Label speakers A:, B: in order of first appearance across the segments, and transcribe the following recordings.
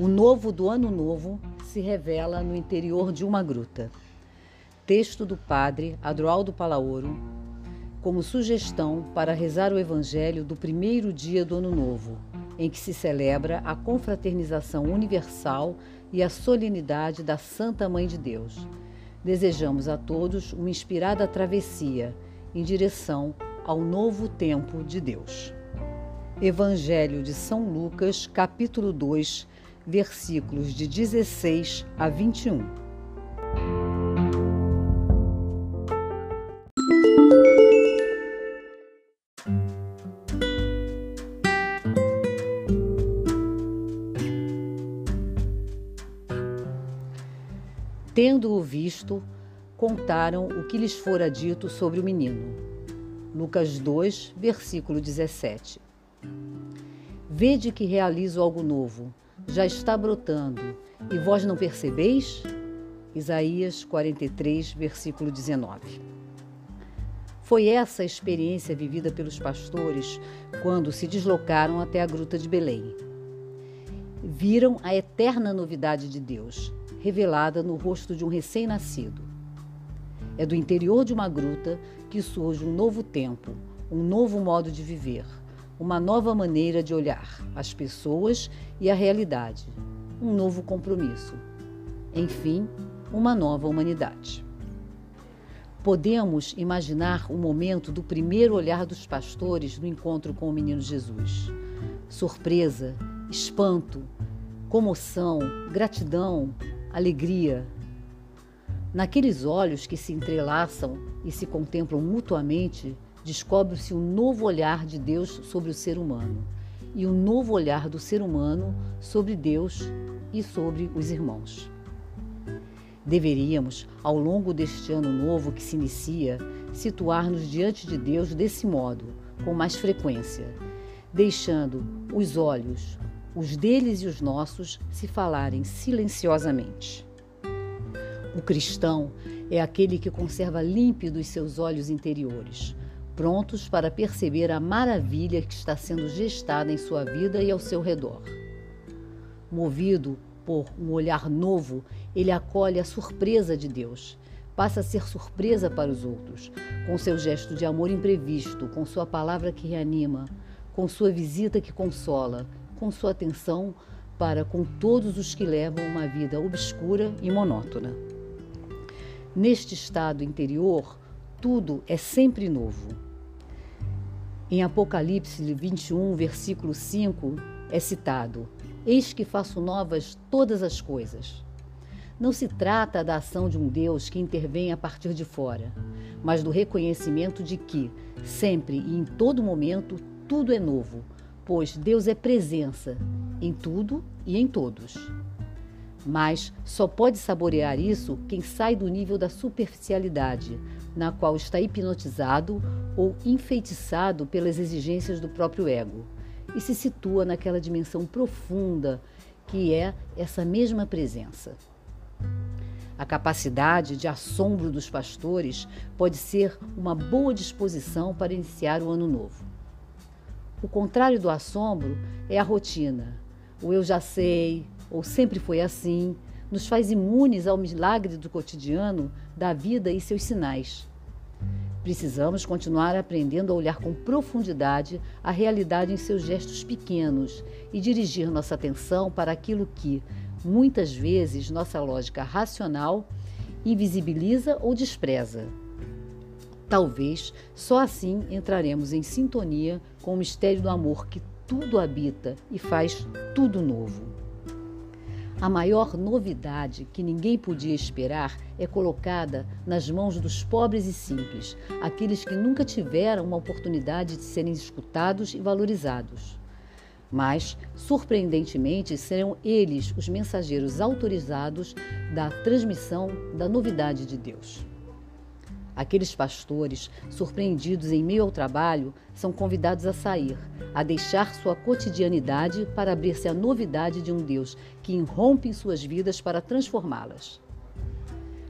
A: O novo do ano novo se revela no interior de uma gruta. Texto do padre Adroaldo Palaoro, como sugestão para rezar o evangelho do primeiro dia do ano novo, em que se celebra a confraternização universal e a solenidade da Santa Mãe de Deus. Desejamos a todos uma inspirada travessia em direção ao novo tempo de Deus. Evangelho de São Lucas, capítulo 2, versículos de 16 a 21. Tendo-o visto, contaram o que lhes fora dito sobre o menino. Lucas 2, versículo 17. Vede que realizo algo novo, já está brotando, e vós não percebeis? Isaías 43, versículo 19. Foi essa a experiência vivida pelos pastores quando se deslocaram até a gruta de Belém. Viram a eterna novidade de Deus, revelada no rosto de um recém-nascido. É do interior de uma gruta que surge um novo tempo, um novo modo de viver, uma nova maneira de olhar as pessoas e a realidade, um novo compromisso. Enfim, uma nova humanidade. Podemos imaginar o momento do primeiro olhar dos pastores no encontro com o menino Jesus. Surpresa, espanto, comoção, gratidão, alegria. Naqueles olhos que se entrelaçam e se contemplam mutuamente, descobre-se um novo olhar de Deus sobre o ser humano e um novo olhar do ser humano sobre Deus e sobre os irmãos. Deveríamos, ao longo deste ano novo que se inicia, situar-nos diante de Deus desse modo, com mais frequência, deixando os olhos, os deles e os nossos se falarem silenciosamente. O cristão é aquele que conserva límpidos seus olhos interiores, prontos para perceber a maravilha que está sendo gestada em sua vida e ao seu redor. Movido por um olhar novo, ele acolhe a surpresa de Deus, passa a ser surpresa para os outros, com seu gesto de amor imprevisto, com sua palavra que reanima, com sua visita que consola, com sua atenção para com todos os que levam uma vida obscura e monótona. Neste estado interior, tudo é sempre novo. Em Apocalipse 21, versículo 5, é citado: Eis que faço novas todas as coisas. Não se trata da ação de um Deus que intervém a partir de fora, mas do reconhecimento de que, sempre e em todo momento, tudo é novo, pois Deus é presença em tudo e em todos. Mas só pode saborear isso quem sai do nível da superficialidade, na qual está hipnotizado ou enfeitiçado pelas exigências do próprio ego, e se situa naquela dimensão profunda que é essa mesma presença. A capacidade de assombro dos pastores pode ser uma boa disposição para iniciar o ano novo. O contrário do assombro é a rotina, o eu já sei, ou sempre foi assim, nos faz imunes ao milagre do cotidiano, da vida e seus sinais. Precisamos continuar aprendendo a olhar com profundidade a realidade em seus gestos pequenos e dirigir nossa atenção para aquilo que, muitas vezes, nossa lógica racional invisibiliza ou despreza. Talvez só assim entraremos em sintonia com o mistério do amor que tudo habita e faz tudo novo. A maior novidade que ninguém podia esperar é colocada nas mãos dos pobres e simples, aqueles que nunca tiveram uma oportunidade de serem escutados e valorizados. Mas, surpreendentemente, serão eles os mensageiros autorizados da transmissão da novidade de Deus. Aqueles pastores, surpreendidos em meio ao trabalho, são convidados a sair, a deixar sua cotidianidade para abrir-se à novidade de um Deus que irrompe em suas vidas para transformá-las.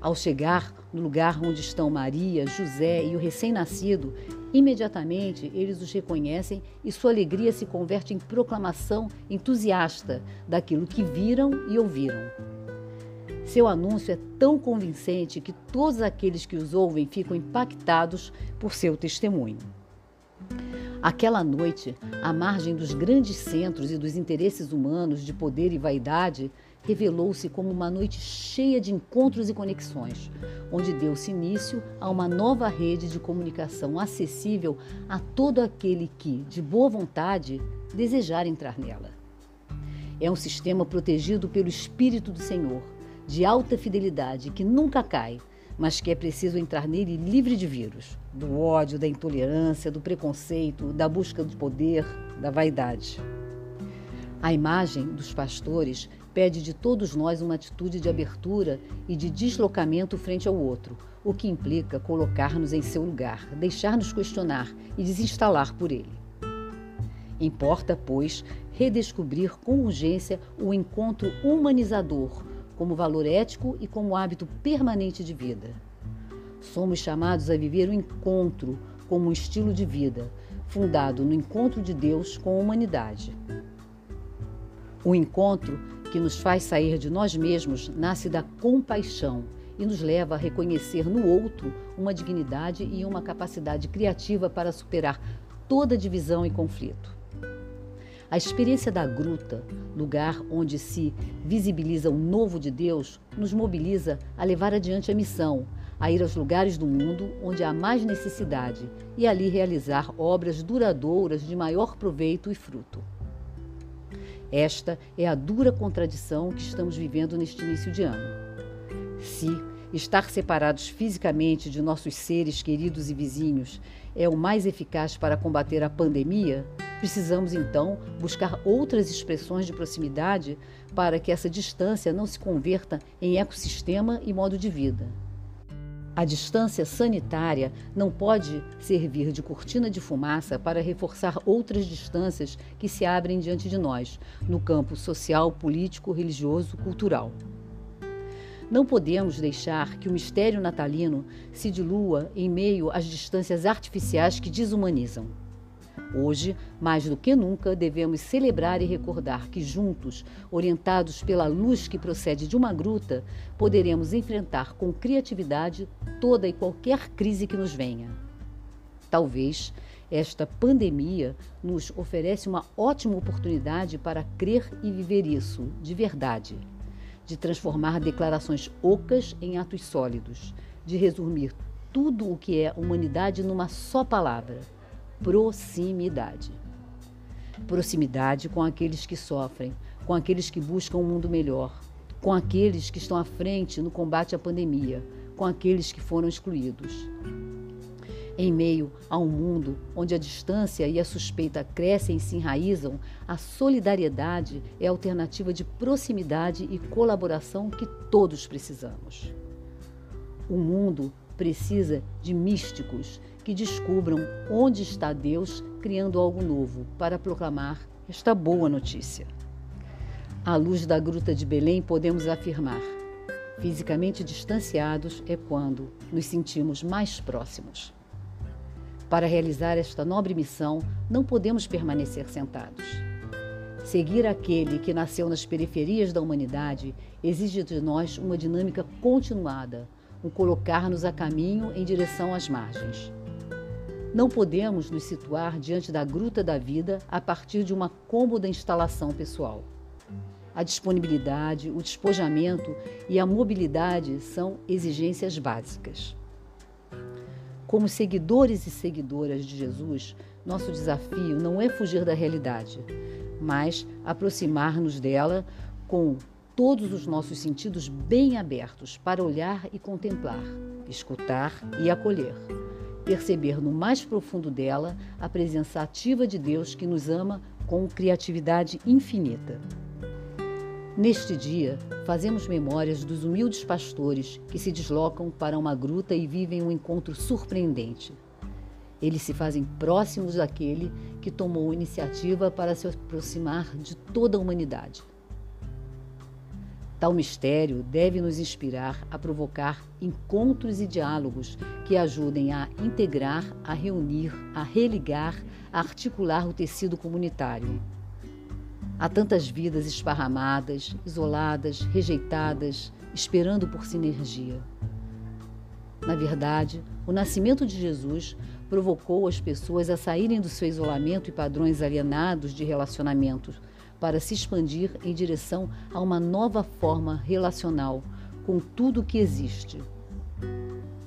A: Ao chegar no lugar onde estão Maria, José e o recém-nascido, Imediatamente eles os reconhecem e sua alegria se converte em proclamação entusiasta daquilo que viram e ouviram. Seu anúncio é tão convincente que todos aqueles que os ouvem ficam impactados por seu testemunho. Aquela noite, à margem dos grandes centros e dos interesses humanos de poder e vaidade, revelou-se como uma noite cheia de encontros e conexões, onde deu-se início a uma nova rede de comunicação acessível a todo aquele que, de boa vontade, desejar entrar nela. É um sistema protegido pelo Espírito do Senhor, de alta fidelidade, que nunca cai, mas que é preciso entrar nele livre de vírus, do ódio, da intolerância, do preconceito, da busca do poder, da vaidade. A imagem dos pastores pede de todos nós uma atitude de abertura e de deslocamento frente ao outro, o que implica colocar-nos em seu lugar, deixar-nos questionar e desinstalar por ele. Importa, pois, redescobrir com urgência o encontro humanizador como valor ético e como hábito permanente de vida. Somos chamados a viver o encontro como um estilo de vida, fundado no encontro de Deus com a humanidade. O encontro que nos faz sair de nós mesmos nasce da compaixão e nos leva a reconhecer no outro uma dignidade e uma capacidade criativa para superar toda divisão e conflito. A experiência da gruta, lugar onde se visibiliza o novo de Deus, nos mobiliza a levar adiante a missão, a ir aos lugares do mundo onde há mais necessidade e ali realizar obras duradouras de maior proveito e fruto. Esta é a dura contradição que estamos vivendo neste início de ano. Se estar separados fisicamente de nossos seres queridos e vizinhos é o mais eficaz para combater a pandemia, precisamos então buscar outras expressões de proximidade para que essa distância não se converta em ecossistema e modo de vida. A distância sanitária não pode servir de cortina de fumaça para reforçar outras distâncias que se abrem diante de nós, no campo social, político, religioso, cultural. Não podemos deixar que o mistério natalino se dilua em meio às distâncias artificiais que desumanizam. Hoje, mais do que nunca, devemos celebrar e recordar que, juntos, orientados pela luz que procede de uma gruta, poderemos enfrentar com criatividade toda e qualquer crise que nos venha. Talvez esta pandemia nos oferece uma ótima oportunidade para crer e viver isso de verdade, de transformar declarações ocas em atos sólidos, de resumir tudo o que é humanidade numa só palavra proximidade. Proximidade com aqueles que sofrem, com aqueles que buscam um mundo melhor, com aqueles que estão à frente no combate à pandemia, com aqueles que foram excluídos. Em meio a um mundo onde a distância e a suspeita crescem e se enraizam, a solidariedade é a alternativa de proximidade e colaboração que todos precisamos. O mundo precisa de místicos que descubram onde está Deus criando algo novo para proclamar esta boa notícia. À luz da Gruta de Belém, podemos afirmar: fisicamente distanciados é quando nos sentimos mais próximos. Para realizar esta nobre missão, não podemos permanecer sentados. Seguir aquele que nasceu nas periferias da humanidade exige de nós uma dinâmica continuada, um colocar-nos a caminho em direção às margens. Não podemos nos situar diante da gruta da vida a partir de uma cômoda instalação pessoal. A disponibilidade, o despojamento e a mobilidade são exigências básicas. Como seguidores e seguidoras de Jesus, nosso desafio não é fugir da realidade, mas aproximar-nos dela com todos os nossos sentidos bem abertos para olhar e contemplar, escutar e acolher perceber no mais profundo dela a presença ativa de Deus que nos ama com criatividade infinita. Neste dia, fazemos memórias dos humildes pastores que se deslocam para uma gruta e vivem um encontro surpreendente. Eles se fazem próximos daquele que tomou iniciativa para se aproximar de toda a humanidade. Tal mistério deve nos inspirar a provocar encontros e diálogos que ajudem a integrar, a reunir, a religar, a articular o tecido comunitário. Há tantas vidas esparramadas, isoladas, rejeitadas, esperando por sinergia. Na verdade, o nascimento de Jesus provocou as pessoas a saírem do seu isolamento e padrões alienados de relacionamentos para se expandir em direção a uma nova forma relacional com tudo que existe.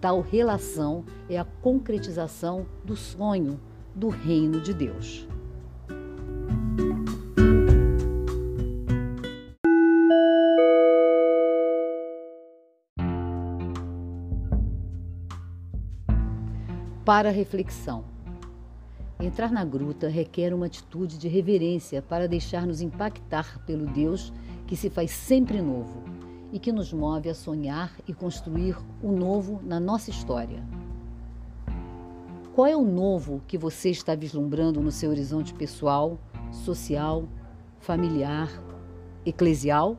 A: Tal relação é a concretização do sonho do reino de Deus. Para reflexão. Entrar na gruta requer uma atitude de reverência para deixar-nos impactar pelo Deus que se faz sempre novo e que nos move a sonhar e construir o novo na nossa história. Qual é o novo que você está vislumbrando no seu horizonte pessoal, social, familiar, eclesial?